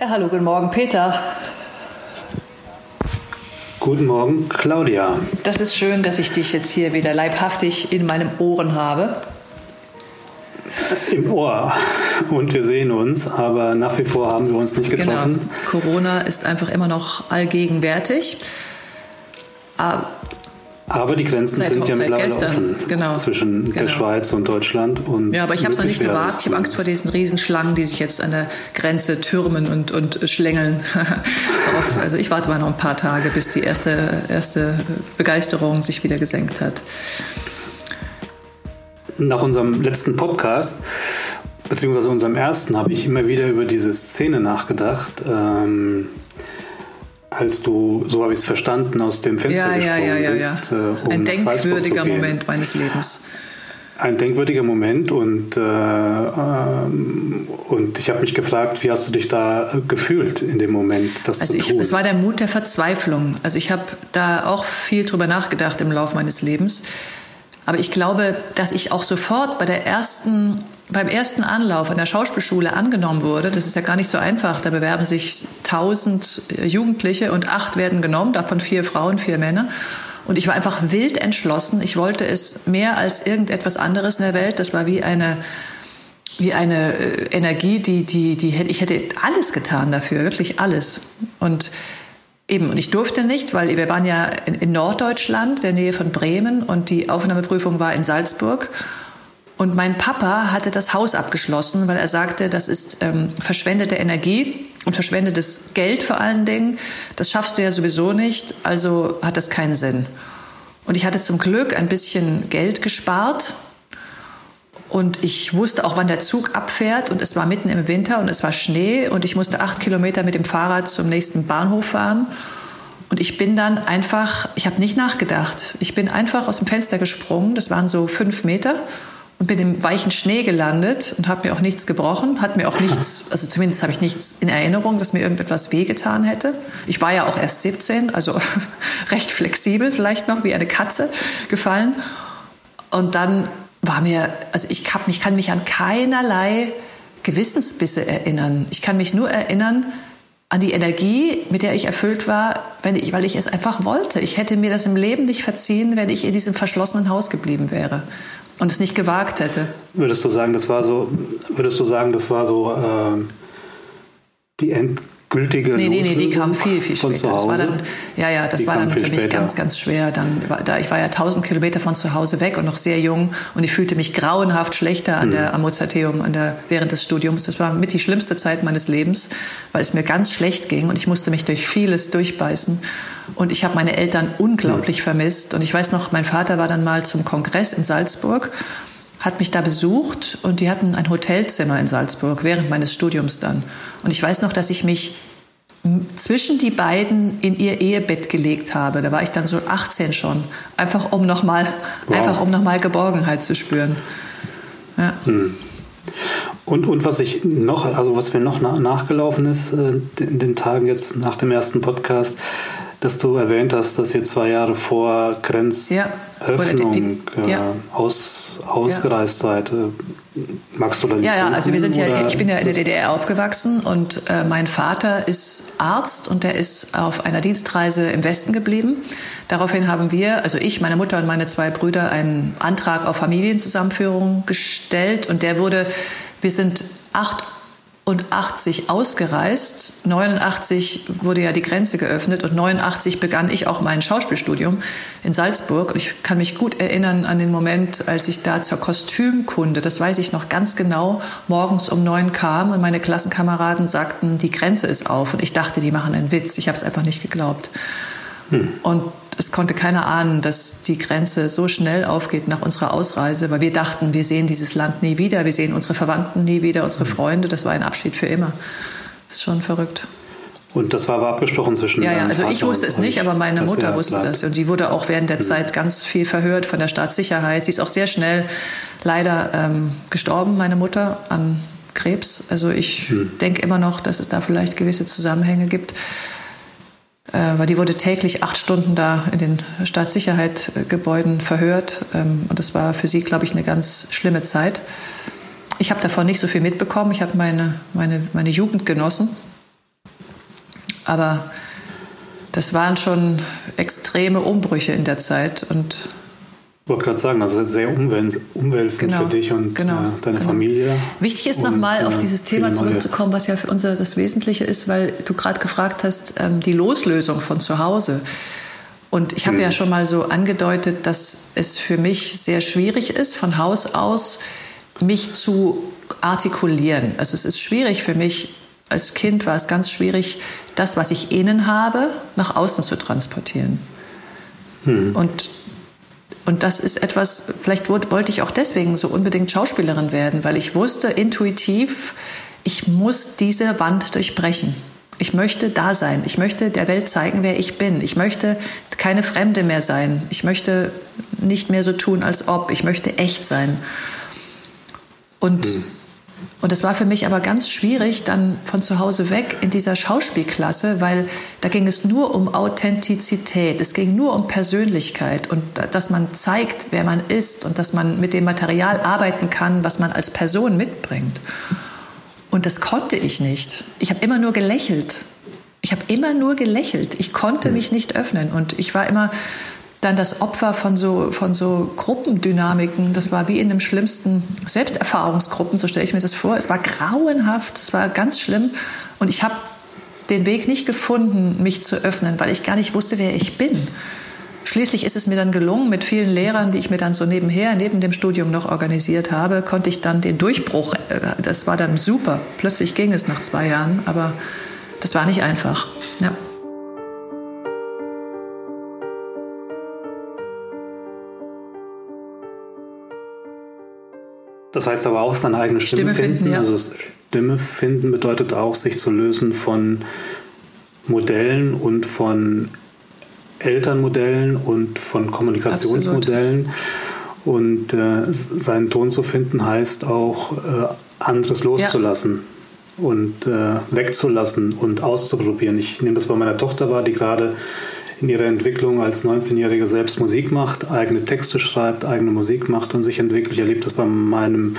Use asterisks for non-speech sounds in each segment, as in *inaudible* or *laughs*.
Ja, hallo, guten Morgen, Peter. Guten Morgen, Claudia. Das ist schön, dass ich dich jetzt hier wieder leibhaftig in meinem Ohren habe. Im Ohr. Und wir sehen uns, aber nach wie vor haben wir uns nicht getroffen. Genau. Corona ist einfach immer noch allgegenwärtig. Aber die Grenzen seit, sind ja mittlerweile gestern. offen genau. zwischen genau. der Schweiz und Deutschland. Und ja, aber ich habe es noch nicht gewagt. Ich habe Angst vor diesen Riesenschlangen, die sich jetzt an der Grenze türmen und, und schlängeln. *laughs* also ich warte mal noch ein paar Tage, bis die erste, erste Begeisterung sich wieder gesenkt hat. Nach unserem letzten Podcast, beziehungsweise unserem ersten, habe ich immer wieder über diese Szene nachgedacht. Ähm, als du, so habe ich es verstanden, aus dem Fenster ja, gesprungen ja, ja, bist. Äh, um Ein denkwürdiger Moment meines Lebens. Ein denkwürdiger Moment und, äh, ähm, und ich habe mich gefragt, wie hast du dich da gefühlt in dem Moment? Das also ich, es war der Mut der Verzweiflung. Also ich habe da auch viel drüber nachgedacht im Laufe meines Lebens. Aber ich glaube, dass ich auch sofort bei der ersten beim ersten Anlauf an der Schauspielschule angenommen wurde, das ist ja gar nicht so einfach, da bewerben sich tausend Jugendliche und acht werden genommen, davon vier Frauen, vier Männer. Und ich war einfach wild entschlossen. Ich wollte es mehr als irgendetwas anderes in der Welt. Das war wie eine, wie eine äh, Energie, die, die, die hätte, ich hätte alles getan dafür, wirklich alles. Und eben, und ich durfte nicht, weil wir waren ja in Norddeutschland, der Nähe von Bremen, und die Aufnahmeprüfung war in Salzburg. Und mein Papa hatte das Haus abgeschlossen, weil er sagte, das ist ähm, verschwendete Energie und verschwendetes Geld vor allen Dingen. Das schaffst du ja sowieso nicht, also hat das keinen Sinn. Und ich hatte zum Glück ein bisschen Geld gespart und ich wusste auch, wann der Zug abfährt und es war mitten im Winter und es war Schnee und ich musste acht Kilometer mit dem Fahrrad zum nächsten Bahnhof fahren. Und ich bin dann einfach, ich habe nicht nachgedacht. Ich bin einfach aus dem Fenster gesprungen, das waren so fünf Meter und bin im weichen Schnee gelandet und habe mir auch nichts gebrochen, hat mir auch *laughs* nichts, also zumindest habe ich nichts in Erinnerung, dass mir irgendetwas wehgetan hätte. Ich war ja auch erst 17, also *laughs* recht flexibel, vielleicht noch wie eine Katze gefallen. Und dann war mir, also ich, hab, ich kann mich an keinerlei Gewissensbisse erinnern. Ich kann mich nur erinnern an die Energie, mit der ich erfüllt war, wenn ich, weil ich es einfach wollte. Ich hätte mir das im Leben nicht verziehen, wenn ich in diesem verschlossenen Haus geblieben wäre und es nicht gewagt hätte. Würdest du sagen, das war so, würdest du sagen, das war so äh, die End gültige Nee, nee, nee, die kam viel, viel später. Das war dann, ja, ja, das die war dann für mich später. ganz, ganz schwer. Dann, da, ich war ja tausend Kilometer von zu Hause weg und noch sehr jung und ich fühlte mich grauenhaft schlechter an mhm. der, am Mozarteum an der, während des Studiums. Das war mit die schlimmste Zeit meines Lebens, weil es mir ganz schlecht ging und ich musste mich durch vieles durchbeißen. Und ich habe meine Eltern unglaublich mhm. vermisst. Und ich weiß noch, mein Vater war dann mal zum Kongress in Salzburg hat mich da besucht und die hatten ein Hotelzimmer in Salzburg während meines Studiums dann. Und ich weiß noch, dass ich mich zwischen die beiden in ihr Ehebett gelegt habe. Da war ich dann so 18 schon, einfach um nochmal, wow. einfach um noch mal Geborgenheit zu spüren. Ja. Hm. Und, und was ich noch, also was mir noch nachgelaufen ist äh, in den Tagen jetzt nach dem ersten Podcast, dass du erwähnt hast, dass ihr zwei Jahre vor Grenzöffnung ja, ja. aus, ausgereist ja. seid. Magst du da Ja, ja, also wir sind ja, ich bin ja in der DDR aufgewachsen und äh, mein Vater ist Arzt und der ist auf einer Dienstreise im Westen geblieben. Daraufhin haben wir, also ich, meine Mutter und meine zwei Brüder, einen Antrag auf Familienzusammenführung gestellt und der wurde, wir sind acht und 80 ausgereist. 89 wurde ja die Grenze geöffnet und 89 begann ich auch mein Schauspielstudium in Salzburg. Und ich kann mich gut erinnern an den Moment, als ich da zur Kostümkunde, das weiß ich noch ganz genau, morgens um neun kam und meine Klassenkameraden sagten, die Grenze ist auf. Und ich dachte, die machen einen Witz. Ich habe es einfach nicht geglaubt. Hm. Und es konnte keiner ahnen, dass die Grenze so schnell aufgeht nach unserer Ausreise, weil wir dachten, wir sehen dieses Land nie wieder, wir sehen unsere Verwandten nie wieder, unsere hm. Freunde. Das war ein Abschied für immer. Das ist schon verrückt. Und das war aber abgesprochen zwischen. Ja, ja, also Vater ich wusste es nicht, aber meine Mutter wusste bleibt. das. Und sie wurde auch während der mhm. Zeit ganz viel verhört von der Staatssicherheit. Sie ist auch sehr schnell leider ähm, gestorben, meine Mutter, an Krebs. Also ich mhm. denke immer noch, dass es da vielleicht gewisse Zusammenhänge gibt weil die wurde täglich acht Stunden da in den Staatssicherheitsgebäuden verhört. Ähm, und das war für sie, glaube ich, eine ganz schlimme Zeit. Ich habe davon nicht so viel mitbekommen. Ich habe meine, meine, meine Jugend genossen. Aber das waren schon extreme Umbrüche in der Zeit und wollte gerade sagen, also sehr umwälzend genau, für dich und genau, äh, deine genau. Familie. Wichtig ist nochmal auf äh, dieses Thema zurückzukommen, was ja für uns das Wesentliche ist, weil du gerade gefragt hast, ähm, die Loslösung von zu Hause. Und ich habe hm. ja schon mal so angedeutet, dass es für mich sehr schwierig ist, von Haus aus mich zu artikulieren. Also es ist schwierig für mich, als Kind war es ganz schwierig, das, was ich innen habe, nach außen zu transportieren. Hm. Und, und das ist etwas, vielleicht wollte ich auch deswegen so unbedingt Schauspielerin werden, weil ich wusste intuitiv, ich muss diese Wand durchbrechen. Ich möchte da sein. Ich möchte der Welt zeigen, wer ich bin. Ich möchte keine Fremde mehr sein. Ich möchte nicht mehr so tun, als ob. Ich möchte echt sein. Und hm. Und es war für mich aber ganz schwierig, dann von zu Hause weg in dieser Schauspielklasse, weil da ging es nur um Authentizität, es ging nur um Persönlichkeit und dass man zeigt, wer man ist und dass man mit dem Material arbeiten kann, was man als Person mitbringt. Und das konnte ich nicht. Ich habe immer nur gelächelt. Ich habe immer nur gelächelt. Ich konnte hm. mich nicht öffnen und ich war immer dann das Opfer von so, von so Gruppendynamiken. Das war wie in dem schlimmsten Selbsterfahrungsgruppen, so stelle ich mir das vor. Es war grauenhaft, es war ganz schlimm. Und ich habe den Weg nicht gefunden, mich zu öffnen, weil ich gar nicht wusste, wer ich bin. Schließlich ist es mir dann gelungen, mit vielen Lehrern, die ich mir dann so nebenher, neben dem Studium noch organisiert habe, konnte ich dann den Durchbruch, äh, das war dann super. Plötzlich ging es nach zwei Jahren, aber das war nicht einfach. Ja. Das heißt aber auch seine eigene Stimme, Stimme finden. finden ja. Also Stimme finden bedeutet auch, sich zu lösen von Modellen und von Elternmodellen und von Kommunikationsmodellen. Absolut. Und äh, seinen Ton zu finden heißt auch, äh, anderes loszulassen ja. und äh, wegzulassen und auszuprobieren. Ich nehme das bei meiner Tochter wahr, die gerade in ihrer Entwicklung als 19-Jährige selbst Musik macht, eigene Texte schreibt, eigene Musik macht und sich entwickelt. Ich erlebe das bei meinem,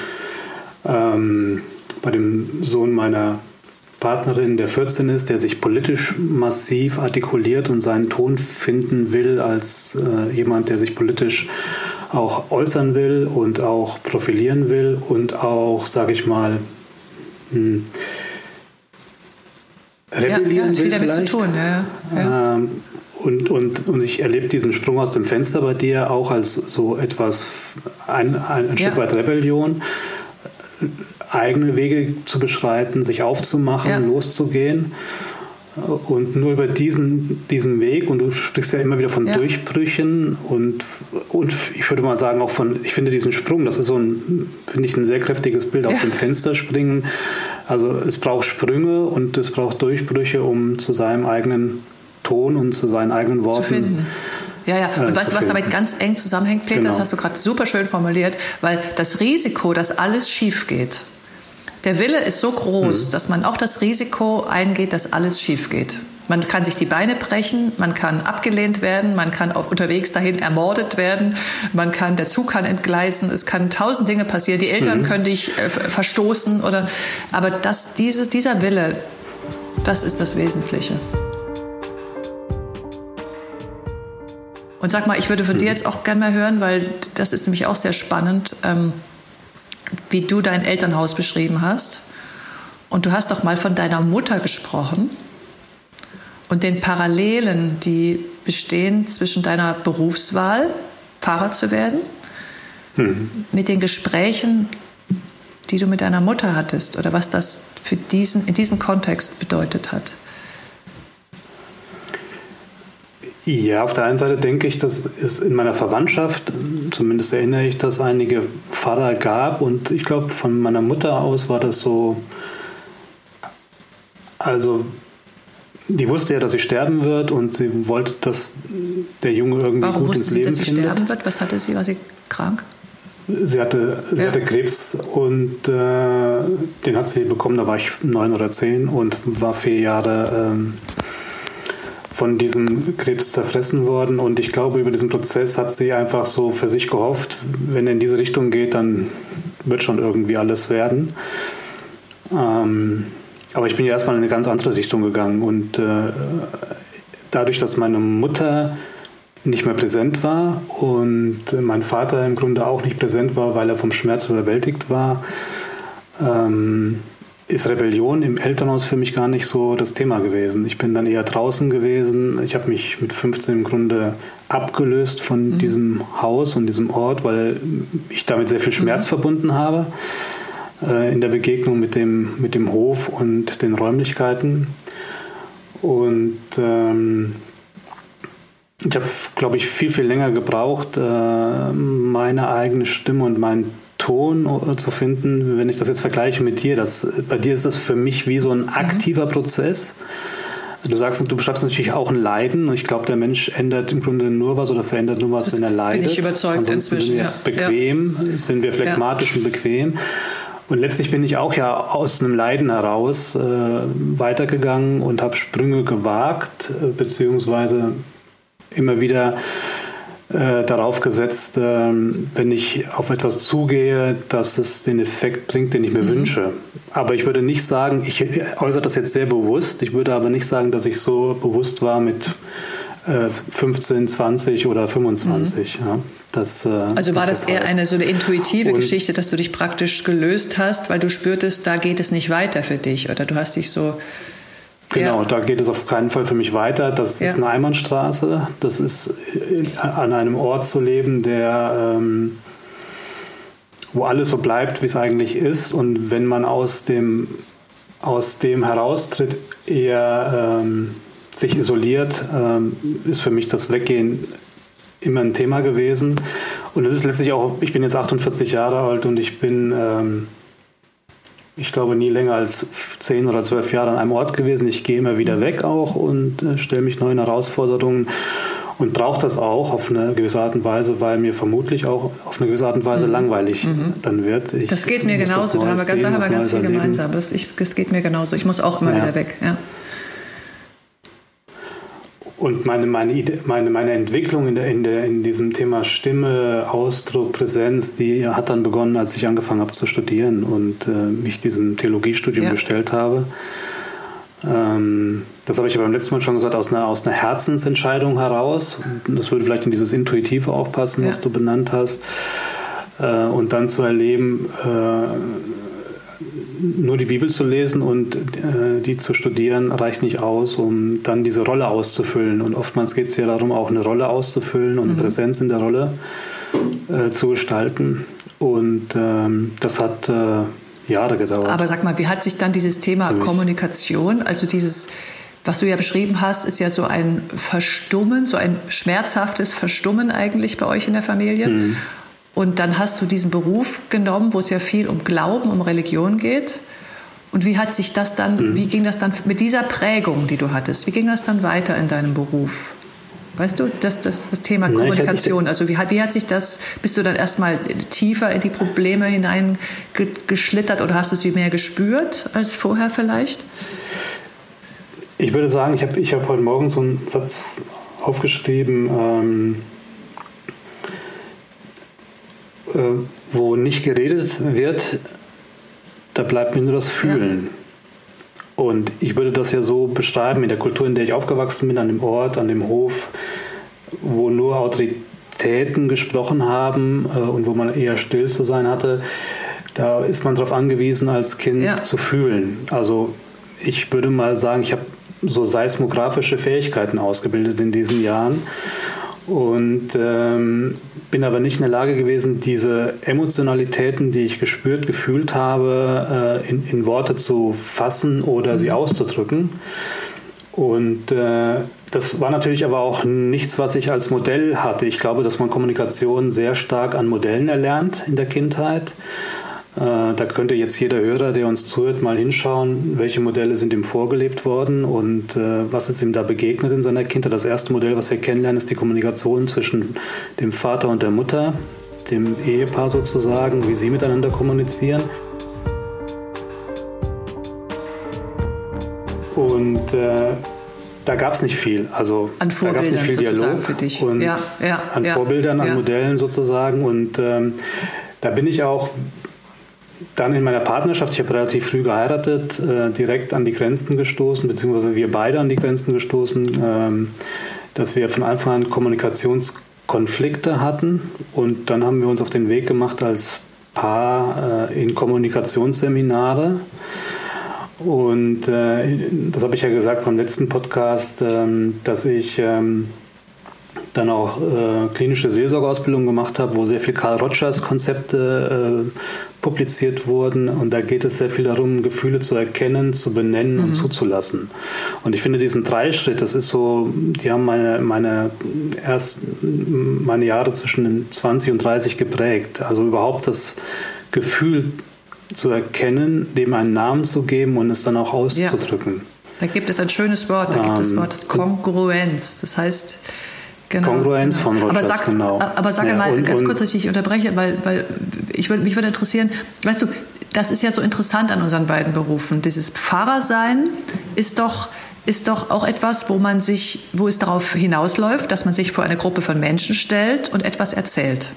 ähm, bei dem Sohn meiner Partnerin, der 14 ist, der sich politisch massiv artikuliert und seinen Ton finden will als äh, jemand, der sich politisch auch äußern will und auch profilieren will und auch, sage ich mal, mh, hm, rebellieren ja, ja, will. Viel damit vielleicht. zu tun, ja. ja. Ähm, und, und, und ich erlebe diesen Sprung aus dem Fenster bei dir auch als so etwas, ein, ein, ein Stück weit Rebellion, eigene Wege zu beschreiten, sich aufzumachen, ja. loszugehen. Und nur über diesen, diesen Weg, und du sprichst ja immer wieder von ja. Durchbrüchen und, und ich würde mal sagen auch von, ich finde diesen Sprung, das ist so ein, finde ich ein sehr kräftiges Bild aus dem Fenster springen. Also es braucht Sprünge und es braucht Durchbrüche, um zu seinem eigenen Ton und zu seinen eigenen Worten. Zu finden. Ja, ja. Und äh, weißt du, was damit ganz eng zusammenhängt, Peter? Genau. Das hast du gerade super schön formuliert, weil das Risiko, dass alles schief geht, der Wille ist so groß, mhm. dass man auch das Risiko eingeht, dass alles schief geht. Man kann sich die Beine brechen, man kann abgelehnt werden, man kann auch unterwegs dahin ermordet werden, man kann, der Zug kann entgleisen, es kann tausend Dinge passieren, die Eltern mhm. können dich äh, verstoßen oder, aber das, dieses, dieser Wille, das ist das Wesentliche. Und sag mal, ich würde von dir hm. jetzt auch gerne mal hören, weil das ist nämlich auch sehr spannend, ähm, wie du dein Elternhaus beschrieben hast. Und du hast doch mal von deiner Mutter gesprochen und den Parallelen, die bestehen zwischen deiner Berufswahl, Pfarrer zu werden, mhm. mit den Gesprächen, die du mit deiner Mutter hattest oder was das für diesen, in diesem Kontext bedeutet hat. Ja, auf der einen Seite denke ich, dass es in meiner Verwandtschaft, zumindest erinnere ich, dass einige Pfarrer gab und ich glaube, von meiner Mutter aus war das so, also die wusste ja, dass sie sterben wird und sie wollte, dass der Junge irgendwie Warum gut ins Leben findet. Warum wusste sie, dass sie sterben wird? Was hatte sie? War sie krank? Sie hatte, sie ja. hatte Krebs und äh, den hat sie bekommen, da war ich neun oder zehn und war vier Jahre ähm, von diesem Krebs zerfressen worden. Und ich glaube, über diesen Prozess hat sie einfach so für sich gehofft, wenn er in diese Richtung geht, dann wird schon irgendwie alles werden. Ähm, aber ich bin ja erstmal in eine ganz andere Richtung gegangen und äh, dadurch, dass meine Mutter nicht mehr präsent war und mein Vater im Grunde auch nicht präsent war, weil er vom Schmerz überwältigt war, ähm, ist Rebellion im Elternhaus für mich gar nicht so das Thema gewesen. Ich bin dann eher draußen gewesen. Ich habe mich mit 15 im Grunde abgelöst von mhm. diesem Haus und diesem Ort, weil ich damit sehr viel Schmerz mhm. verbunden habe äh, in der Begegnung mit dem, mit dem Hof und den Räumlichkeiten. Und ähm, ich habe, glaube ich, viel, viel länger gebraucht, äh, meine eigene Stimme und meinen Ton äh, zu finden, wenn ich das jetzt vergleiche mit dir. Das, bei dir ist das für mich wie so ein mhm. aktiver mhm. Prozess. Du sagst, du beschreibst natürlich auch ein Leiden. Und ich glaube, der Mensch ändert im Grunde nur was oder verändert nur was, das wenn er leidet. Bin ich überzeugt Ansonsten inzwischen. Sind wir ja. bequem, ja. sind wir phlegmatisch ja. und bequem. Und letztlich bin ich auch ja aus einem Leiden heraus äh, weitergegangen und habe Sprünge gewagt, äh, beziehungsweise immer wieder äh, darauf gesetzt, äh, wenn ich auf etwas zugehe, dass es den Effekt bringt, den ich mir mhm. wünsche. Aber ich würde nicht sagen, ich äußere das jetzt sehr bewusst, ich würde aber nicht sagen, dass ich so bewusst war mit 15, äh, 20 oder 25. Mhm. Ja, das, äh, also war das eher eine so eine intuitive und Geschichte, dass du dich praktisch gelöst hast, weil du spürtest, da geht es nicht weiter für dich oder du hast dich so Genau, ja. da geht es auf keinen Fall für mich weiter. Das ja. ist eine Einbahnstraße. Das ist an einem Ort zu leben, der ähm, wo alles so bleibt, wie es eigentlich ist. Und wenn man aus dem, aus dem heraustritt, eher ähm, sich isoliert, ähm, ist für mich das Weggehen immer ein Thema gewesen. Und es ist letztlich auch, ich bin jetzt 48 Jahre alt und ich bin ähm, ich glaube, nie länger als zehn oder zwölf Jahre an einem Ort gewesen. Ich gehe immer wieder weg auch und äh, stelle mich neuen Herausforderungen und brauche das auch auf eine gewisse Art und Weise, weil mir vermutlich auch auf eine gewisse Art und Weise mhm. langweilig mhm. dann wird. Ich das geht mir genauso, da haben wir ganz, sehen, haben wir ganz viel gemeinsam. Das, ich, das geht mir genauso. Ich muss auch immer ja. wieder weg. Ja. Und meine, meine, meine, meine Entwicklung in, der, in, der, in diesem Thema Stimme, Ausdruck, Präsenz, die hat dann begonnen, als ich angefangen habe zu studieren und äh, mich diesem Theologiestudium ja. gestellt habe. Ähm, das habe ich aber beim letzten Mal schon gesagt, aus einer, aus einer Herzensentscheidung heraus. Und das würde vielleicht in dieses Intuitive auch passen, ja. was du benannt hast. Äh, und dann zu erleben, äh, nur die Bibel zu lesen und äh, die zu studieren reicht nicht aus, um dann diese Rolle auszufüllen. Und oftmals geht es ja darum, auch eine Rolle auszufüllen und mhm. Präsenz in der Rolle äh, zu gestalten. Und ähm, das hat äh, Jahre gedauert. Aber sag mal, wie hat sich dann dieses Thema Kommunikation, also dieses was du ja beschrieben hast, ist ja so ein Verstummen, so ein schmerzhaftes Verstummen eigentlich bei euch in der Familie. Mhm. Und dann hast du diesen Beruf genommen, wo es ja viel um Glauben, um Religion geht. Und wie hat sich das dann, mhm. wie ging das dann mit dieser Prägung, die du hattest, wie ging das dann weiter in deinem Beruf? Weißt du, das, das, das Thema Kommunikation, also wie hat, wie hat sich das, bist du dann erstmal tiefer in die Probleme hineingeschlittert oder hast du sie mehr gespürt als vorher vielleicht? Ich würde sagen, ich habe ich hab heute Morgen so einen Satz aufgeschrieben, ähm, äh, wo nicht geredet wird, da bleibt mir nur das Fühlen. Ja. Und ich würde das ja so beschreiben, in der Kultur, in der ich aufgewachsen bin, an dem Ort, an dem Hof, wo nur Autoritäten gesprochen haben äh, und wo man eher still zu sein hatte, da ist man darauf angewiesen, als Kind ja. zu fühlen. Also ich würde mal sagen, ich habe so seismografische Fähigkeiten ausgebildet in diesen Jahren und ähm, bin aber nicht in der Lage gewesen, diese Emotionalitäten, die ich gespürt, gefühlt habe, äh, in, in, Worte zu fassen oder sie mhm. auszudrücken. Und äh, das war natürlich aber auch nichts, was ich als Modell hatte. Ich glaube, dass man Kommunikation sehr stark an Modellen erlernt in der Kindheit. Äh, da könnte jetzt jeder Hörer, der uns zuhört, mal hinschauen, welche Modelle sind ihm vorgelebt worden und äh, was ist ihm da begegnet in seiner Kindheit. Das erste Modell, was wir kennenlernen, ist die Kommunikation zwischen dem Vater und der Mutter, dem Ehepaar sozusagen, wie sie miteinander kommunizieren. Und äh, da gab es nicht viel. Also an Vorbildern da gab es nicht viel Dialog für dich. Und ja, ja, an ja, Vorbildern, an Modellen sozusagen. Und ähm, da bin ich auch dann in meiner Partnerschaft, ich habe relativ früh geheiratet, äh, direkt an die Grenzen gestoßen, beziehungsweise wir beide an die Grenzen gestoßen, ähm, dass wir von Anfang an Kommunikationskonflikte hatten und dann haben wir uns auf den Weg gemacht als Paar äh, in Kommunikationsseminare. Und äh, das habe ich ja gesagt beim letzten Podcast, ähm, dass ich ähm, dann auch äh, klinische Seelsorgeausbildung gemacht habe, wo sehr viel Karl Rogers Konzepte äh, publiziert wurden. Und da geht es sehr viel darum, Gefühle zu erkennen, zu benennen mhm. und zuzulassen. Und ich finde diesen Dreischritt, das ist so, die haben meine, meine, erst meine Jahre zwischen 20 und 30 geprägt. Also überhaupt das Gefühl zu erkennen, dem einen Namen zu geben und es dann auch auszudrücken. Ja. Da gibt es ein schönes Wort, da gibt es das ähm, Wort Kongruenz. Das heißt, Genau, Kongruenz genau. von Rogers, aber sag, genau. Aber sag ja, mal und, ganz kurz, dass ich unterbreche, weil, weil ich würd, mich würde interessieren, weißt du, das ist ja so interessant an unseren beiden Berufen. Dieses Pfarrersein ist doch, ist doch auch etwas, wo man sich, wo es darauf hinausläuft, dass man sich vor eine Gruppe von Menschen stellt und etwas erzählt.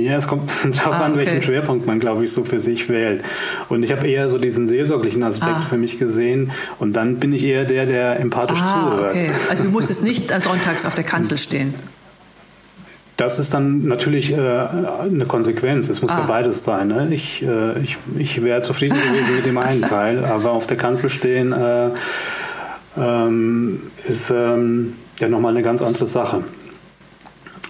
Ja, es kommt *laughs* darauf ah, an, welchen Schwerpunkt man, glaube ich, so für sich wählt. Und ich habe eher so diesen seelsorglichen Aspekt ah. für mich gesehen. Und dann bin ich eher der, der empathisch ah, zuhört. Okay. Also du musstest *laughs* nicht sonntags auf der Kanzel stehen. Das ist dann natürlich äh, eine Konsequenz. Es muss ah. ja beides sein. Ne? Ich, äh, ich, ich wäre zufrieden gewesen mit dem einen *laughs* Teil, aber auf der Kanzel stehen äh, ähm, ist ähm, ja nochmal eine ganz andere Sache.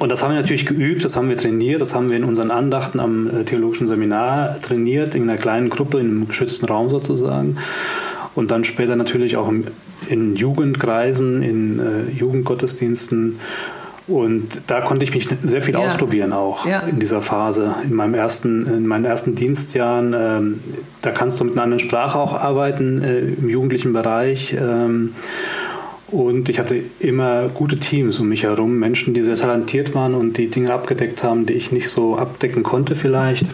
Und das haben wir natürlich geübt, das haben wir trainiert, das haben wir in unseren Andachten am äh, theologischen Seminar trainiert, in einer kleinen Gruppe, in einem geschützten Raum sozusagen. Und dann später natürlich auch in Jugendkreisen, in äh, Jugendgottesdiensten. Und da konnte ich mich sehr viel ja. ausprobieren auch ja. in dieser Phase. In, meinem ersten, in meinen ersten Dienstjahren, ähm, da kannst du mit einer anderen Sprache auch arbeiten äh, im jugendlichen Bereich. Ähm, und ich hatte immer gute Teams um mich herum, Menschen, die sehr talentiert waren und die Dinge abgedeckt haben, die ich nicht so abdecken konnte vielleicht.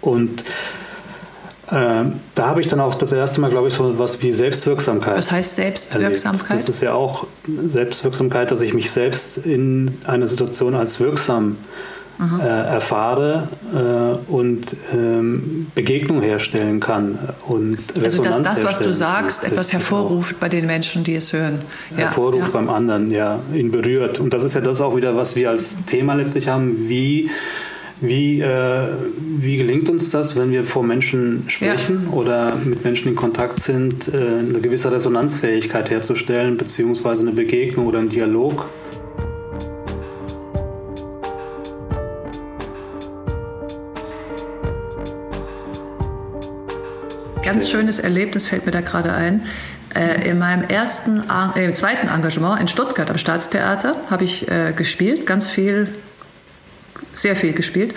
Und äh, da habe ich dann auch das erste Mal, glaube ich, so was wie Selbstwirksamkeit. Was heißt Selbstwirksamkeit? Erlebt. Das ist ja auch Selbstwirksamkeit, dass ich mich selbst in einer Situation als wirksam äh, erfahre äh, und ähm, Begegnung herstellen kann und Also dass das, was du sagst, etwas hervorruft bei den Menschen, die es hören. Ja, hervorruft ja. beim anderen, ja, ihn berührt. Und das ist ja das auch wieder, was wir als Thema letztlich haben, wie wie, äh, wie gelingt uns das, wenn wir vor Menschen sprechen ja. oder mit Menschen in Kontakt sind, äh, eine gewisse Resonanzfähigkeit herzustellen, beziehungsweise eine Begegnung oder einen Dialog ganz schönes Erlebnis fällt mir da gerade ein. Äh, in meinem ersten, äh, zweiten Engagement in Stuttgart am Staatstheater habe ich äh, gespielt, ganz viel, sehr viel gespielt.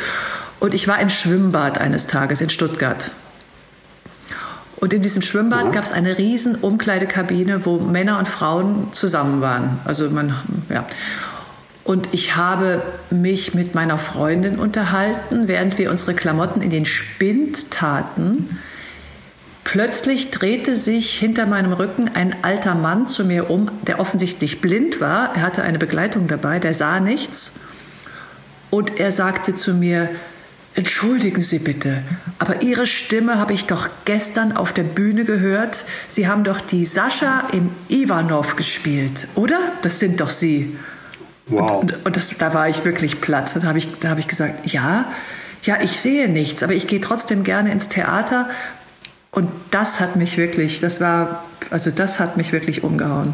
Und ich war im Schwimmbad eines Tages in Stuttgart. Und in diesem Schwimmbad gab es eine riesen Umkleidekabine, wo Männer und Frauen zusammen waren. Also man, ja. Und ich habe mich mit meiner Freundin unterhalten, während wir unsere Klamotten in den Spind taten. Plötzlich drehte sich hinter meinem Rücken ein alter Mann zu mir um, der offensichtlich blind war. Er hatte eine Begleitung dabei, der sah nichts. Und er sagte zu mir, Entschuldigen Sie bitte, aber Ihre Stimme habe ich doch gestern auf der Bühne gehört. Sie haben doch die Sascha im Ivanov gespielt, oder? Das sind doch Sie. Wow. Und, und das, da war ich wirklich platt. Da habe ich, hab ich gesagt, ja, ja, ich sehe nichts, aber ich gehe trotzdem gerne ins Theater und das hat mich wirklich, das war, also das hat mich wirklich umgehauen.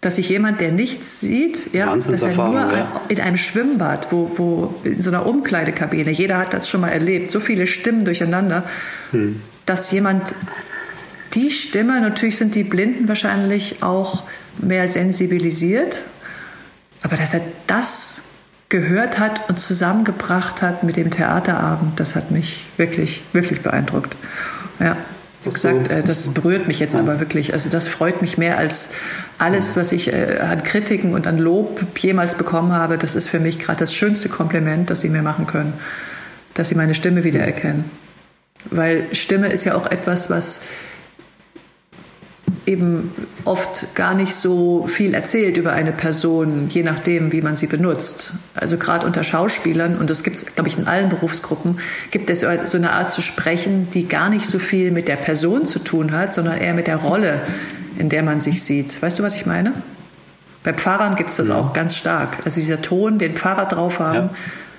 Dass sich jemand, der nichts sieht, ja, dass er nur ja. in einem Schwimmbad, wo, wo in so einer Umkleidekabine, jeder hat das schon mal erlebt, so viele Stimmen durcheinander, hm. dass jemand die Stimme, natürlich sind die Blinden wahrscheinlich auch mehr sensibilisiert, aber dass er das gehört hat und zusammengebracht hat mit dem Theaterabend, das hat mich wirklich, wirklich beeindruckt. Ja. Wie gesagt, so, äh, das berührt mich jetzt ja. aber wirklich. Also das freut mich mehr als alles, was ich äh, an Kritiken und an Lob jemals bekommen habe. Das ist für mich gerade das schönste Kompliment, das Sie mir machen können, dass Sie meine Stimme wiedererkennen. Weil Stimme ist ja auch etwas, was eben oft gar nicht so viel erzählt über eine Person, je nachdem, wie man sie benutzt. Also gerade unter Schauspielern, und das gibt es, glaube ich, in allen Berufsgruppen, gibt es so eine Art zu sprechen, die gar nicht so viel mit der Person zu tun hat, sondern eher mit der Rolle, in der man sich sieht. Weißt du, was ich meine? Bei Pfarrern gibt es das ja. auch ganz stark. Also dieser Ton, den Pfarrer drauf haben, ja.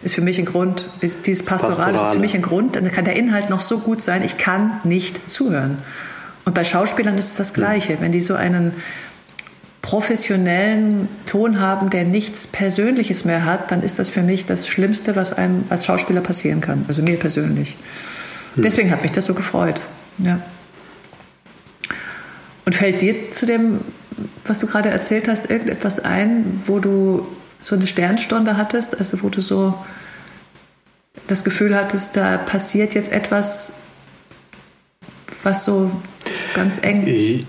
ist für mich ein Grund, dieses Pastorale, Pastorale ist für mich ein Grund, dann kann der Inhalt noch so gut sein, ich kann nicht zuhören. Und bei Schauspielern ist es das Gleiche. Wenn die so einen professionellen Ton haben, der nichts Persönliches mehr hat, dann ist das für mich das Schlimmste, was einem als Schauspieler passieren kann. Also mir persönlich. Hm. Deswegen hat mich das so gefreut. Ja. Und fällt dir zu dem, was du gerade erzählt hast, irgendetwas ein, wo du so eine Sternstunde hattest, also wo du so das Gefühl hattest, da passiert jetzt etwas, was so ganz eng.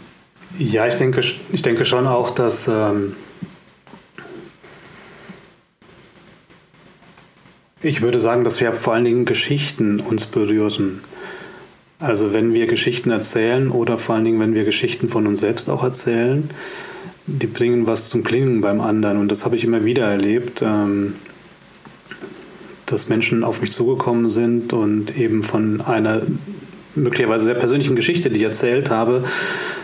Ja, ich denke, ich denke schon auch, dass ähm, ich würde sagen, dass wir vor allen Dingen Geschichten uns berühren. Also wenn wir Geschichten erzählen oder vor allen Dingen, wenn wir Geschichten von uns selbst auch erzählen, die bringen was zum Klingen beim anderen. Und das habe ich immer wieder erlebt, ähm, dass Menschen auf mich zugekommen sind und eben von einer möglicherweise sehr persönlichen Geschichte, die ich erzählt habe,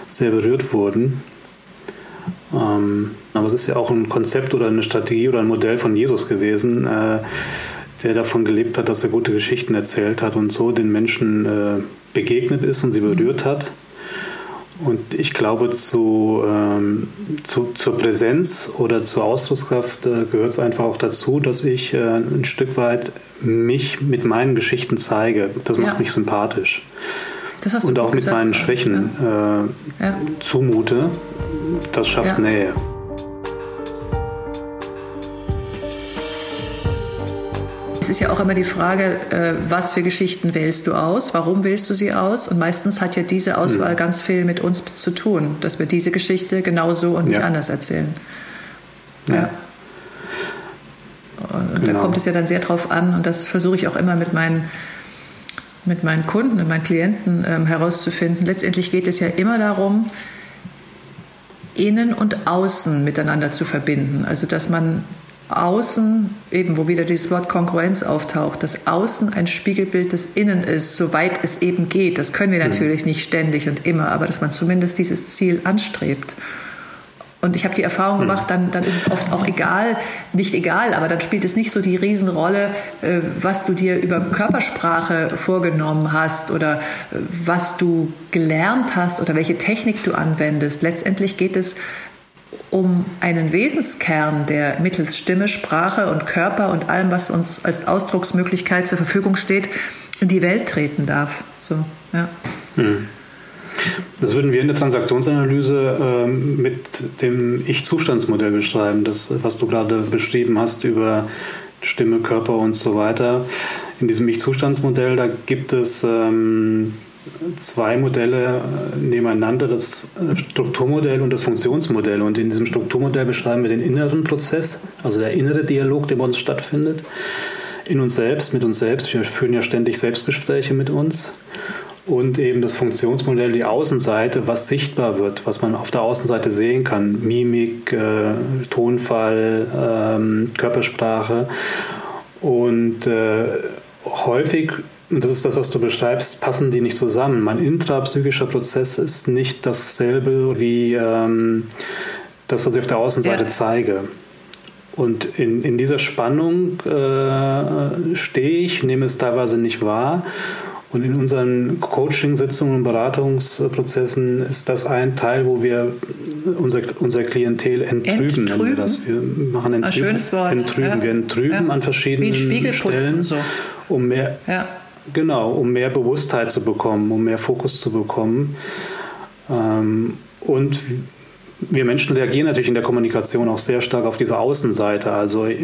sehr berührt wurden. Ähm, aber es ist ja auch ein Konzept oder eine Strategie oder ein Modell von Jesus gewesen, äh, der davon gelebt hat, dass er gute Geschichten erzählt hat und so den Menschen äh, begegnet ist und sie berührt hat. Und ich glaube, zu, ähm, zu, zur Präsenz oder zur Ausdruckskraft äh, gehört es einfach auch dazu, dass ich äh, ein Stück weit mich mit meinen Geschichten zeige. Das macht ja. mich sympathisch. Und auch mit meinen Schwächen ja. Äh, ja. zumute. Das schafft Nähe. Es ist ja auch immer die Frage, äh, was für Geschichten wählst du aus? Warum wählst du sie aus? Und meistens hat ja diese Auswahl ganz viel mit uns zu tun, dass wir diese Geschichte genauso und nicht ja. anders erzählen. Ja. ja. Und genau. da kommt es ja dann sehr drauf an, und das versuche ich auch immer mit meinen, mit meinen Kunden und meinen Klienten ähm, herauszufinden. Letztendlich geht es ja immer darum, innen und außen miteinander zu verbinden. Also dass man Außen, eben wo wieder dieses Wort Konkurrenz auftaucht, dass Außen ein Spiegelbild des Innen ist, soweit es eben geht. Das können wir mhm. natürlich nicht ständig und immer, aber dass man zumindest dieses Ziel anstrebt. Und ich habe die Erfahrung mhm. gemacht, dann, dann ist es oft auch egal, nicht egal, aber dann spielt es nicht so die Riesenrolle, äh, was du dir über Körpersprache vorgenommen hast oder äh, was du gelernt hast oder welche Technik du anwendest. Letztendlich geht es um einen Wesenskern, der mittels Stimme, Sprache und Körper und allem, was uns als Ausdrucksmöglichkeit zur Verfügung steht, in die Welt treten darf. So, ja. Hm. Das würden wir in der Transaktionsanalyse äh, mit dem Ich-Zustandsmodell beschreiben, das, was du gerade beschrieben hast über Stimme, Körper und so weiter. In diesem Ich-Zustandsmodell, da gibt es ähm, zwei Modelle äh, nebeneinander, das äh, Strukturmodell und das Funktionsmodell. Und in diesem Strukturmodell beschreiben wir den inneren Prozess, also der innere Dialog, der bei uns stattfindet, in uns selbst, mit uns selbst. Wir führen ja ständig Selbstgespräche mit uns. Und eben das Funktionsmodell, die Außenseite, was sichtbar wird, was man auf der Außenseite sehen kann. Mimik, äh, Tonfall, ähm, Körpersprache. Und äh, häufig das ist das, was du beschreibst, passen die nicht zusammen. Mein intrapsychischer Prozess ist nicht dasselbe wie ähm, das, was ich auf der Außenseite ja. zeige. Und in, in dieser Spannung äh, stehe ich, nehme es teilweise nicht wahr. Und in unseren Coaching-Sitzungen und Beratungsprozessen ist das ein Teil, wo wir unser, unser Klientel entrüben, entrüben? wir das. Wir machen entrüben. Ein schönes Wort. Entrüben. Ja. Wir entrüben ja. an verschiedenen Stellen, so. um mehr, ja. Genau, um mehr Bewusstheit zu bekommen, um mehr Fokus zu bekommen. Ähm, und wir Menschen reagieren natürlich in der Kommunikation auch sehr stark auf diese Außenseite. Also äh,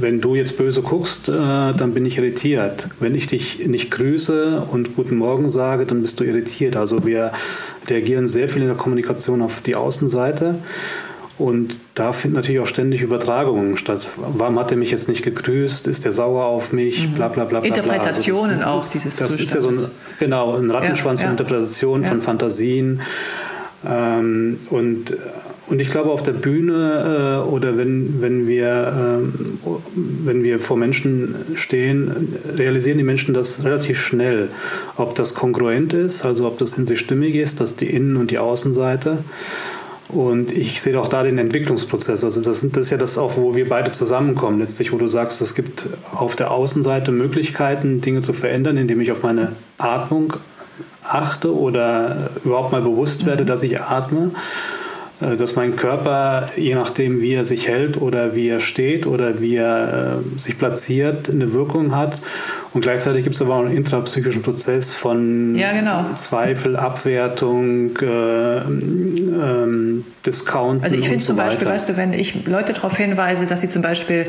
wenn du jetzt böse guckst, äh, dann bin ich irritiert. Wenn ich dich nicht grüße und guten Morgen sage, dann bist du irritiert. Also wir reagieren sehr viel in der Kommunikation auf die Außenseite. Und da finden natürlich auch ständig Übertragungen statt. Warum hat er mich jetzt nicht gegrüßt? Ist er sauer auf mich? Mhm. Bla bla bla. bla Interpretationen also das, auch dieses Das Zustandes. ist ja so ein, genau, ein Rattenschwanz ja, von ja. Interpretationen, ja. von Fantasien. Ähm, und, und ich glaube, auf der Bühne äh, oder wenn, wenn, wir, äh, wenn wir vor Menschen stehen, realisieren die Menschen das relativ schnell. Ob das kongruent ist, also ob das in sich stimmig ist, dass die Innen- und die Außenseite. Und ich sehe auch da den Entwicklungsprozess. Also das, das ist ja das auch, wo wir beide zusammenkommen letztlich, wo du sagst, es gibt auf der Außenseite Möglichkeiten, Dinge zu verändern, indem ich auf meine Atmung achte oder überhaupt mal bewusst werde, mhm. dass ich atme. Äh, dass mein Körper, je nachdem, wie er sich hält oder wie er steht oder wie er äh, sich platziert, eine Wirkung hat. Und gleichzeitig gibt es aber auch einen intrapsychischen Prozess von ja, genau. Zweifel, Abwertung, äh, ähm, Discount. Also ich finde so zum Beispiel, weißt du, wenn ich Leute darauf hinweise, dass sie zum Beispiel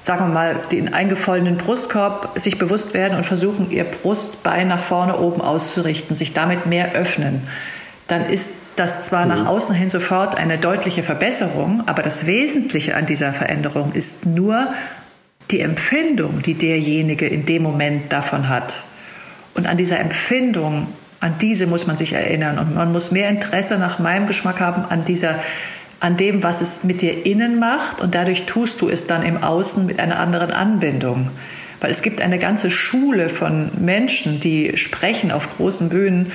sagen wir mal, den eingefollenen Brustkorb sich bewusst werden und versuchen, ihr Brustbein nach vorne oben auszurichten, sich damit mehr öffnen, dann ist das zwar nach mhm. außen hin sofort eine deutliche Verbesserung, aber das Wesentliche an dieser Veränderung ist nur die Empfindung, die derjenige in dem Moment davon hat. Und an dieser Empfindung, an diese muss man sich erinnern. Und man muss mehr Interesse nach meinem Geschmack haben an dieser an dem, was es mit dir innen macht und dadurch tust du es dann im Außen mit einer anderen Anbindung. Weil es gibt eine ganze Schule von Menschen, die sprechen auf großen Bühnen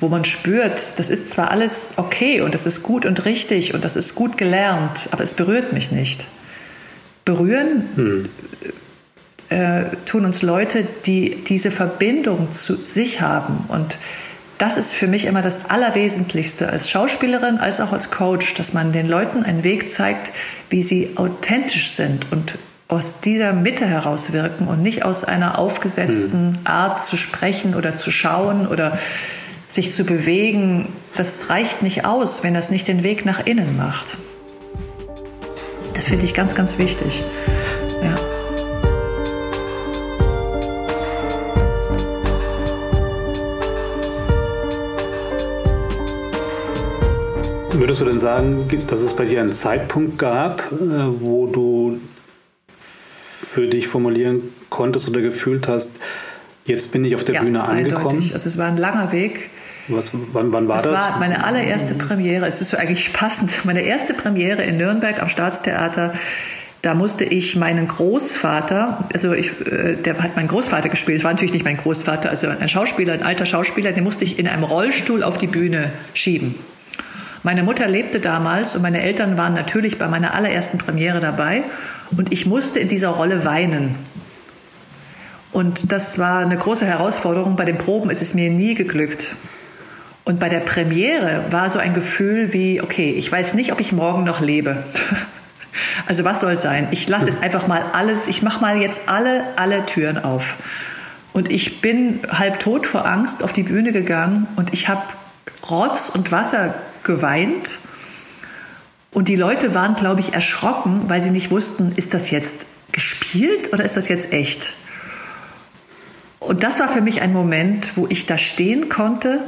wo man spürt, das ist zwar alles okay und das ist gut und richtig und das ist gut gelernt, aber es berührt mich nicht. Berühren hm. äh, tun uns Leute, die diese Verbindung zu sich haben. Und das ist für mich immer das Allerwesentlichste als Schauspielerin als auch als Coach, dass man den Leuten einen Weg zeigt, wie sie authentisch sind und aus dieser Mitte heraus wirken und nicht aus einer aufgesetzten hm. Art zu sprechen oder zu schauen oder sich zu bewegen, das reicht nicht aus, wenn das nicht den Weg nach innen macht. Das finde ich ganz, ganz wichtig. Ja. Würdest du denn sagen, dass es bei dir einen Zeitpunkt gab, äh, wo du für dich formulieren konntest oder gefühlt hast, jetzt bin ich auf der ja, Bühne angekommen? Eindeutig. Also es war ein langer Weg. Was, wann, wann war das? Das war meine allererste Premiere. Es ist so eigentlich passend. *laughs* Meine erste Premiere in Nürnberg am Staatstheater. Da musste ich meinen Großvater, also ich, äh, der hat meinen Großvater gespielt, das war natürlich nicht mein Großvater, also ein Schauspieler, ein alter Schauspieler, den musste ich in einem Rollstuhl auf die Bühne schieben. Meine Mutter lebte damals und meine Eltern waren natürlich bei meiner allerersten Premiere dabei und ich musste in dieser Rolle weinen. Und das war eine große Herausforderung. Bei den Proben ist es mir nie geglückt. Und bei der Premiere war so ein Gefühl wie, okay, ich weiß nicht, ob ich morgen noch lebe. *laughs* Also was soll sein? Ich lasse es einfach mal alles, ich mache mal jetzt alle, alle Türen auf. Und ich bin halb tot vor Angst auf die Bühne gegangen und ich habe Rotz und Wasser geweint. Und die Leute waren, glaube ich, erschrocken, weil sie nicht wussten, ist das jetzt gespielt oder ist das jetzt echt? Und das war für mich ein Moment, wo ich da stehen konnte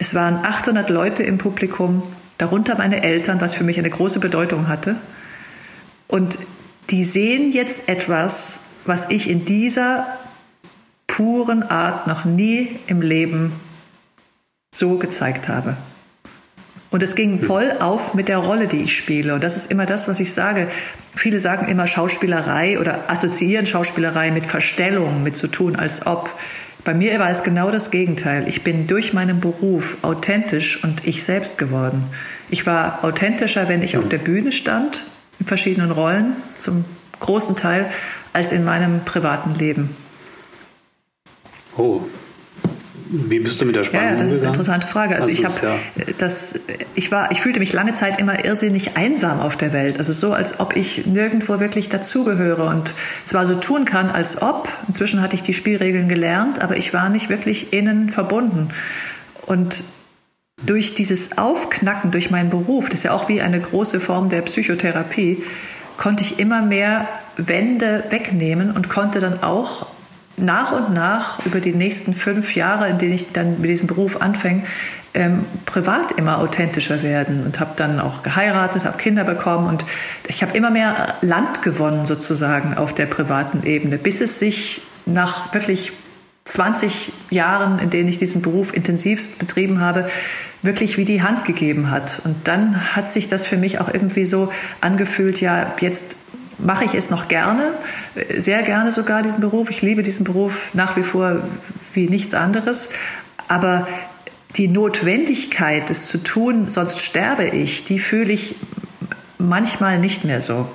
es waren 800 Leute im Publikum, darunter meine Eltern, was für mich eine große Bedeutung hatte. Und die sehen jetzt etwas, was ich in dieser puren Art noch nie im Leben so gezeigt habe. Und es ging voll auf mit der Rolle, die ich spiele. Und das ist immer das, was ich sage. Viele sagen immer Schauspielerei oder assoziieren Schauspielerei mit Verstellung, mit zu tun, als ob. Bei mir war es genau das Gegenteil. Ich bin durch meinen Beruf authentisch und ich selbst geworden. Ich war authentischer, wenn ich auf der Bühne stand, in verschiedenen Rollen, zum großen Teil, als in meinem privaten Leben. Oh, wie bist du mit der Spannung Ja, das ist eine interessante Frage. Also, also ich habe ja. das, ich war, ich fühlte mich lange Zeit immer irrsinnig einsam auf der Welt. Also so, als ob ich nirgendwo wirklich dazugehöre und zwar so tun kann, als ob. Inzwischen hatte ich die Spielregeln gelernt, aber ich war nicht wirklich innen verbunden. Und durch dieses Aufknacken, durch meinen Beruf, das ist ja auch wie eine große Form der Psychotherapie, konnte ich immer mehr Wände wegnehmen und konnte dann auch nach und nach über die nächsten fünf Jahre, in denen ich dann mit diesem Beruf anfange, ähm, privat immer authentischer werden und habe dann auch geheiratet, habe Kinder bekommen und ich habe immer mehr Land gewonnen sozusagen auf der privaten Ebene, bis es sich nach wirklich 20 Jahren, in denen ich diesen Beruf intensivst betrieben habe, wirklich wie die Hand gegeben hat. Und dann hat sich das für mich auch irgendwie so angefühlt, ja, jetzt mache ich es noch gerne, sehr gerne sogar diesen Beruf. Ich liebe diesen Beruf nach wie vor wie nichts anderes. Aber die Notwendigkeit, es zu tun, sonst sterbe ich, die fühle ich manchmal nicht mehr so.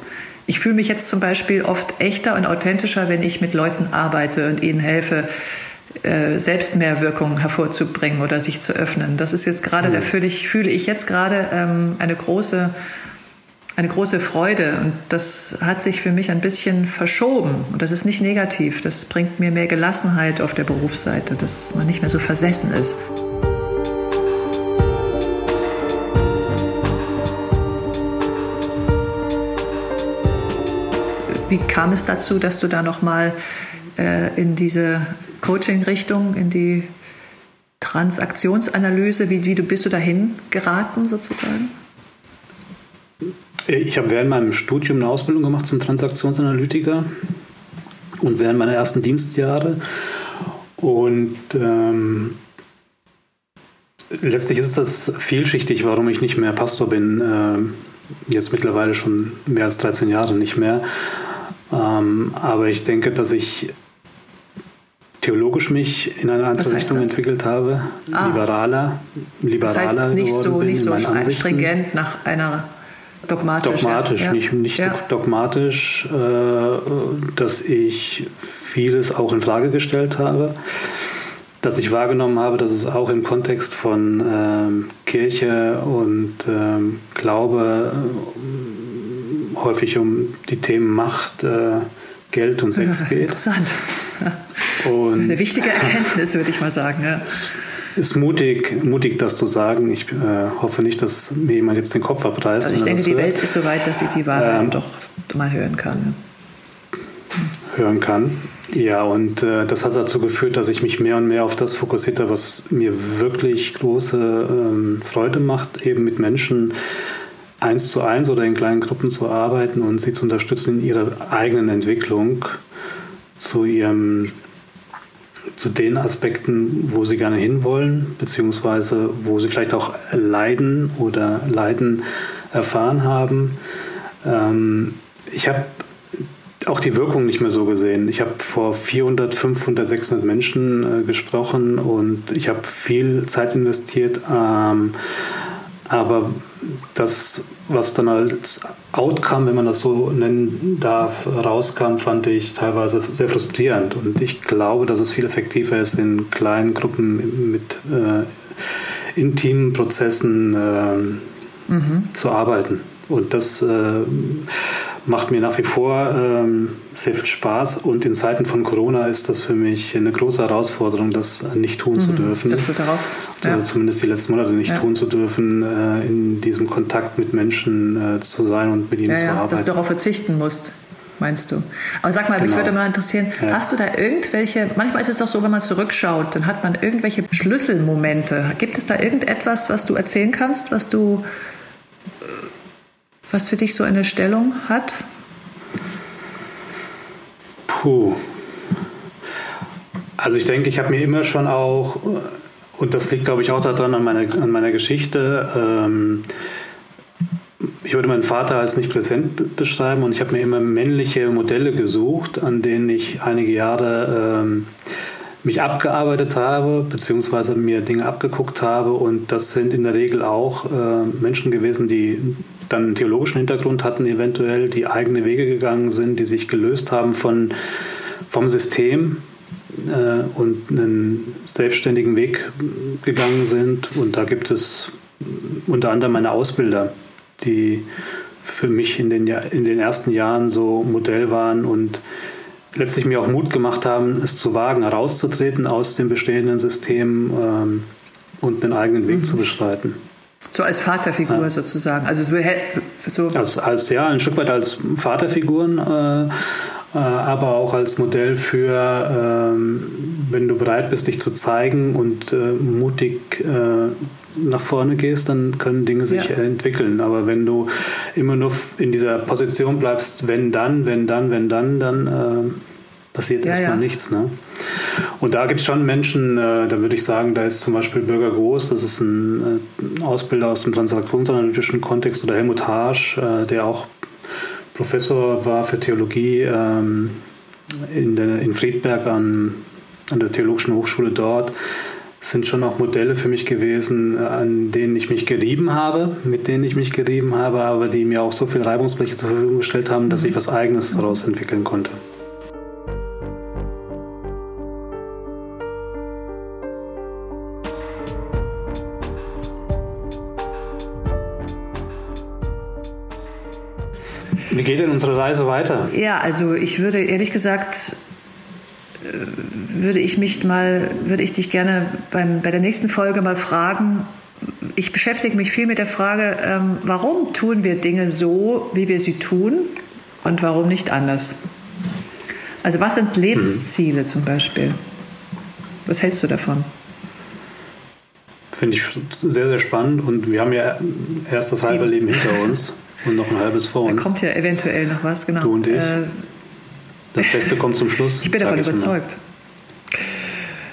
Ich fühle mich jetzt zum Beispiel oft echter und authentischer, wenn ich mit Leuten arbeite und ihnen helfe, äh, selbst mehr Wirkung hervorzubringen oder sich zu öffnen. Das ist jetzt gerade, mhm. da fühle ich, fühle ich jetzt gerade ähm, eine große eine große Freude und das hat sich für mich ein bisschen verschoben und das ist nicht negativ, das bringt mir mehr Gelassenheit auf der Berufsseite, dass man nicht mehr so versessen ist. Wie kam es dazu, dass du da nochmal äh, in diese Coaching-Richtung, in die Transaktionsanalyse, wie, wie du bist du dahin geraten sozusagen? Ich habe während meinem Studium eine Ausbildung gemacht zum Transaktionsanalytiker und während meiner ersten Dienstjahre. Und ähm, letztlich ist das vielschichtig, warum ich nicht mehr Pastor bin. Äh, jetzt mittlerweile schon mehr als 13 Jahre nicht mehr. Ähm, aber ich denke, dass ich theologisch mich in eine andere Richtung das? entwickelt habe, ah. liberaler, liberaler das heißt nicht so, nicht so stringent nach einer Dogmatisch. Dogmatisch, ja. nicht, nicht ja. dogmatisch, äh, dass ich vieles auch in Frage gestellt habe, dass ich wahrgenommen habe, dass es auch im Kontext von ähm, Kirche und ähm, Glaube äh, häufig um die Themen Macht, äh, Geld und Sex ja, *laughs* geht. Interessant. Und Eine wichtige Erkenntnis, würde ich mal sagen. Ja ist mutig, mutig, das zu sagen. Ich äh, hoffe nicht, dass mir jemand jetzt den Kopf abreißt. Also ich denke, die hört. Welt ist so weit, dass sie die Wahrheit ähm, doch mal hören kann. Hören kann. Ja, und äh, das hat dazu geführt, dass ich mich mehr und mehr auf das fokussiert habe, was mir wirklich große ähm, Freude macht, eben mit Menschen eins zu eins oder in kleinen Gruppen zu arbeiten und sie zu unterstützen in ihrer eigenen Entwicklung zu ihrem zu den Aspekten, wo sie gerne hinwollen, beziehungsweise wo sie vielleicht auch Leiden oder Leiden erfahren haben. Ähm, ich habe auch die Wirkung nicht mehr so gesehen. Ich habe vor 400, 500, 600 Menschen äh, gesprochen und ich habe viel Zeit investiert. Ähm, aber das, was dann als Outcome, wenn man das so nennen darf, rauskam, fand ich teilweise sehr frustrierend. Und ich glaube, dass es viel effektiver ist, in kleinen Gruppen mit äh, intimen Prozessen äh, mhm. zu arbeiten. Und das äh, macht mir nach wie vor ähm, sehr viel Spaß. Und in Zeiten von Corona ist das für mich eine große Herausforderung, das nicht tun mhm, zu dürfen. Das wird darauf, ja. zumindest die letzten Monate nicht ja. tun zu dürfen, äh, in diesem Kontakt mit Menschen äh, zu sein und mit ihnen ja, zu arbeiten. Dass du darauf verzichten musst meinst du. Aber sag mal, genau. mich würde mal interessieren, ja. hast du da irgendwelche, manchmal ist es doch so, wenn man zurückschaut, dann hat man irgendwelche Schlüsselmomente. Gibt es da irgendetwas, was du erzählen kannst, was du was für dich so eine Stellung hat? Puh. Also ich denke, ich habe mir immer schon auch, und das liegt glaube ich auch daran an meiner, an meiner Geschichte, ähm, ich würde meinen Vater als nicht präsent beschreiben und ich habe mir immer männliche Modelle gesucht, an denen ich einige Jahre ähm, mich abgearbeitet habe, beziehungsweise mir Dinge abgeguckt habe. Und das sind in der Regel auch äh, Menschen gewesen, die dann einen theologischen Hintergrund hatten, eventuell, die eigene Wege gegangen sind, die sich gelöst haben von, vom System äh, und einen selbstständigen Weg gegangen sind. Und da gibt es unter anderem meine Ausbilder, die für mich in den, in den ersten Jahren so Modell waren und letztlich mir auch Mut gemacht haben, es zu wagen, herauszutreten aus dem bestehenden System ähm, und den eigenen Weg mhm. zu beschreiten. So als Vaterfigur ja. sozusagen. Also es so als, als, ja, ein Stück weit als Vaterfiguren, äh, äh, aber auch als Modell für, ähm, wenn du bereit bist, dich zu zeigen und äh, mutig äh, nach vorne gehst, dann können Dinge sich ja. entwickeln. Aber wenn du immer nur in dieser Position bleibst, wenn dann, wenn dann, wenn dann, dann äh, passiert ja, erstmal nichts. Ne? Und da gibt es schon Menschen, äh, da würde ich sagen, da ist zum Beispiel Bürger Groß, das ist ein äh, Ausbilder aus dem transaktionsanalytischen Kontext, oder Helmut Harsch, äh, der auch Professor war für Theologie ähm, in, der, in Friedberg an, an der Theologischen Hochschule dort sind schon auch Modelle für mich gewesen, an denen ich mich gerieben habe, mit denen ich mich gerieben habe, aber die mir auch so viel Reibungsfläche zur Verfügung gestellt haben, dass ich was Eigenes daraus entwickeln konnte. Geht denn unsere Reise weiter? Ja, also ich würde ehrlich gesagt würde ich mich mal, würde ich dich gerne beim, bei der nächsten Folge mal fragen. Ich beschäftige mich viel mit der Frage, ähm, warum tun wir Dinge so, wie wir sie tun und warum nicht anders? Also was sind Lebensziele mhm. zum Beispiel? Was hältst du davon? Finde ich sehr, sehr spannend und wir haben ja erst das halbe Leben hinter uns *laughs* und noch ein halbes vor uns. Da kommt ja eventuell noch was, genau. Du und ich. Äh, das Beste kommt zum Schluss. Ich bin davon überzeugt.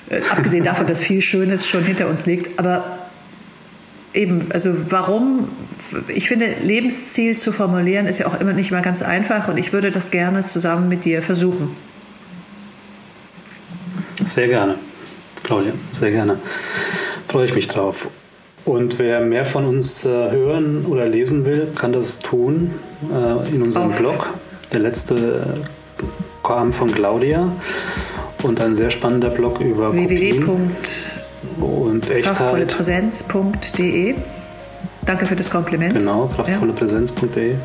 Äh, abgesehen davon, dass viel Schönes schon hinter uns liegt. Aber eben, also warum, ich finde, Lebensziel zu formulieren ist ja auch immer nicht mal ganz einfach und ich würde das gerne zusammen mit dir versuchen. Sehr gerne, Claudia, sehr gerne. Freue ich mich drauf. Und wer mehr von uns äh, hören oder lesen will, kann das tun äh, in unserem Auf. Blog. Der letzte kam von Claudia und ein sehr spannender Blog über www. und kraftvollepräsenz.de. Danke für das Kompliment. Genau, kraftvollepräsenz.de.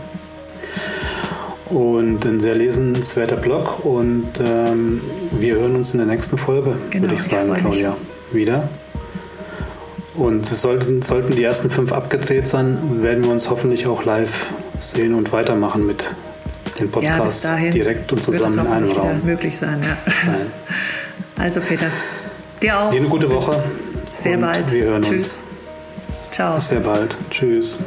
Und ein sehr lesenswerter Blog und ähm, wir hören uns in der nächsten Folge, genau, würde ich sagen, ich Claudia, wieder. Und sollten, sollten die ersten fünf abgedreht sein, werden wir uns hoffentlich auch live sehen und weitermachen mit den Podcast ja, direkt und zusammen in einem Raum. möglich sein, ja. Sein. *laughs* Also Peter, dir auch. Dir eine gute Woche. Sehr bald. Wir hören Tschüss. uns. Ciao. Bis sehr bald. Tschüss.